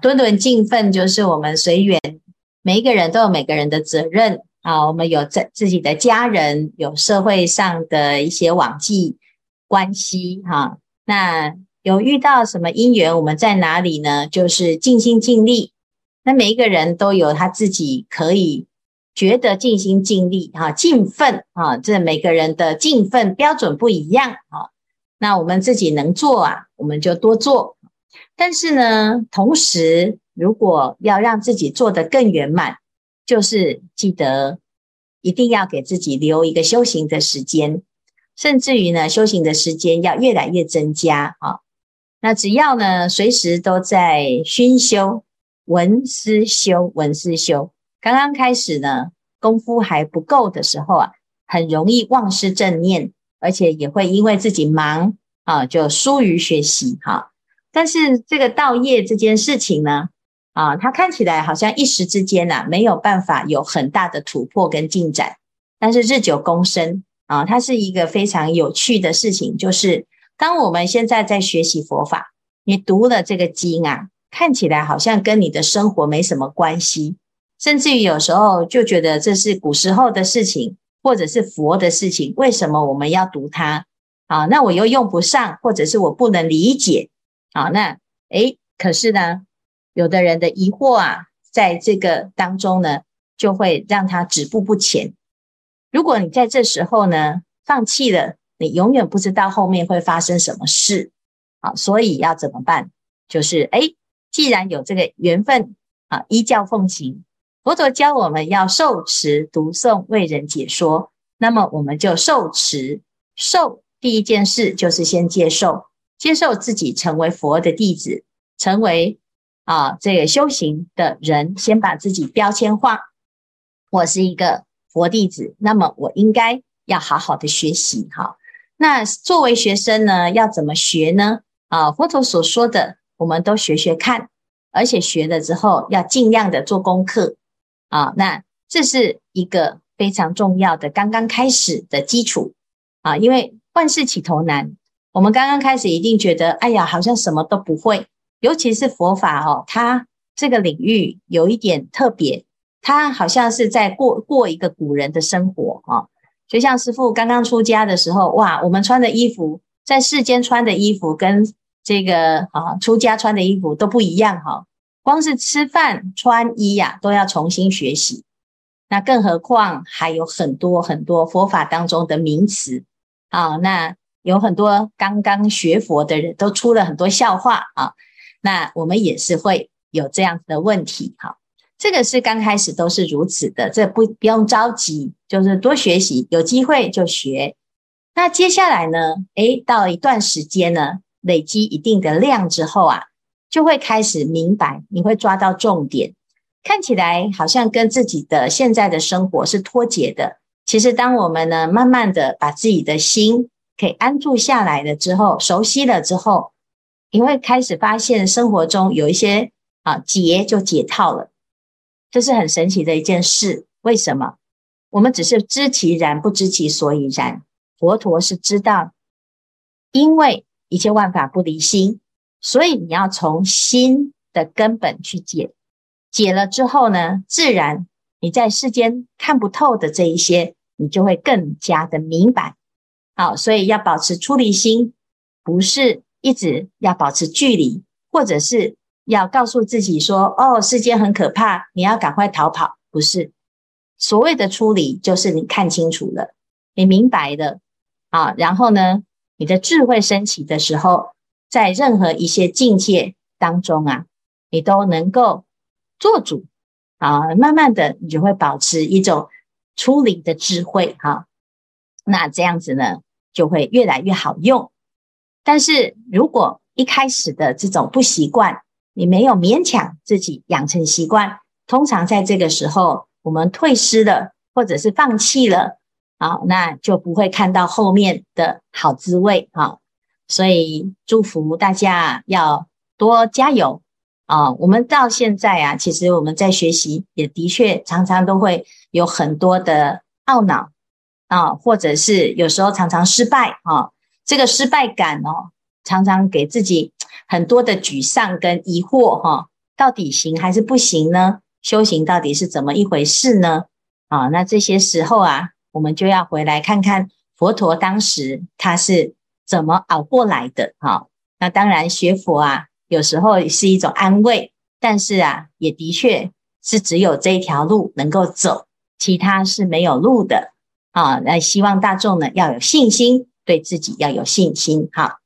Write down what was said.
敦敦敬分就是我们随缘，每一个人都有每个人的责任啊。我们有在自己的家人，有社会上的一些往际关系哈、那有遇到什么因缘，我们在哪里呢？就是尽心尽力。那每一个人都有他自己可以觉得尽心尽力哈，尽分啊。这每个人的尽分标准不一样啊。那我们自己能做啊，我们就多做。但是呢，同时如果要让自己做得更圆满，就是记得一定要给自己留一个修行的时间，甚至于呢，修行的时间要越来越增加啊。那只要呢，随时都在熏修、闻思修、闻思修。刚刚开始呢，功夫还不够的时候啊，很容易忘失正念，而且也会因为自己忙啊，就疏于学习哈。但是这个道业这件事情呢，啊，它看起来好像一时之间呐，没有办法有很大的突破跟进展，但是日久功深啊，它是一个非常有趣的事情，就是。当我们现在在学习佛法，你读了这个经啊，看起来好像跟你的生活没什么关系，甚至于有时候就觉得这是古时候的事情，或者是佛的事情，为什么我们要读它？啊，那我又用不上，或者是我不能理解。好，那诶，可是呢，有的人的疑惑啊，在这个当中呢，就会让他止步不前。如果你在这时候呢，放弃了。你永远不知道后面会发生什么事，啊，所以要怎么办？就是诶，既然有这个缘分啊，依教奉行。佛陀教我们要受持读诵为人解说，那么我们就受持受。第一件事就是先接受，接受自己成为佛的弟子，成为啊这个修行的人，先把自己标签化。我是一个佛弟子，那么我应该要好好的学习，哈。那作为学生呢，要怎么学呢？啊，佛陀所说的，我们都学学看，而且学了之后要尽量的做功课啊。那这是一个非常重要的刚刚开始的基础啊，因为万事起头难，我们刚刚开始一定觉得，哎呀，好像什么都不会。尤其是佛法哦，它这个领域有一点特别，它好像是在过过一个古人的生活啊。就像师父刚刚出家的时候，哇，我们穿的衣服，在世间穿的衣服跟这个啊出家穿的衣服都不一样哈。光是吃饭穿衣呀，都要重新学习。那更何况还有很多很多佛法当中的名词啊，那有很多刚刚学佛的人都出了很多笑话啊。那我们也是会有这样子的问题哈。这个是刚开始都是如此的，这不不用着急，就是多学习，有机会就学。那接下来呢？诶，到一段时间呢，累积一定的量之后啊，就会开始明白，你会抓到重点。看起来好像跟自己的现在的生活是脱节的。其实，当我们呢，慢慢的把自己的心可以安住下来了之后，熟悉了之后，你会开始发现生活中有一些啊结就解套了。这是很神奇的一件事，为什么？我们只是知其然，不知其所以然。佛陀是知道，因为一切万法不离心，所以你要从心的根本去解。解了之后呢，自然你在世间看不透的这一些，你就会更加的明白。好，所以要保持出离心，不是一直要保持距离，或者是。要告诉自己说：“哦，世间很可怕，你要赶快逃跑。”不是，所谓的出离，就是你看清楚了，你明白了啊。然后呢，你的智慧升起的时候，在任何一些境界当中啊，你都能够做主啊。慢慢的，你就会保持一种出离的智慧哈、那这样子呢，就会越来越好用。但是如果一开始的这种不习惯，你没有勉强自己养成习惯，通常在这个时候，我们退失了，或者是放弃了，好，那就不会看到后面的好滋味啊。所以祝福大家要多加油啊！我们到现在啊，其实我们在学习，也的确常常都会有很多的懊恼啊，或者是有时候常常失败啊，这个失败感哦。常常给自己很多的沮丧跟疑惑哈，到底行还是不行呢？修行到底是怎么一回事呢？啊，那这些时候啊，我们就要回来看看佛陀当时他是怎么熬过来的。哈，那当然学佛啊，有时候是一种安慰，但是啊，也的确是只有这一条路能够走，其他是没有路的。啊，那希望大众呢要有信心，对自己要有信心。好。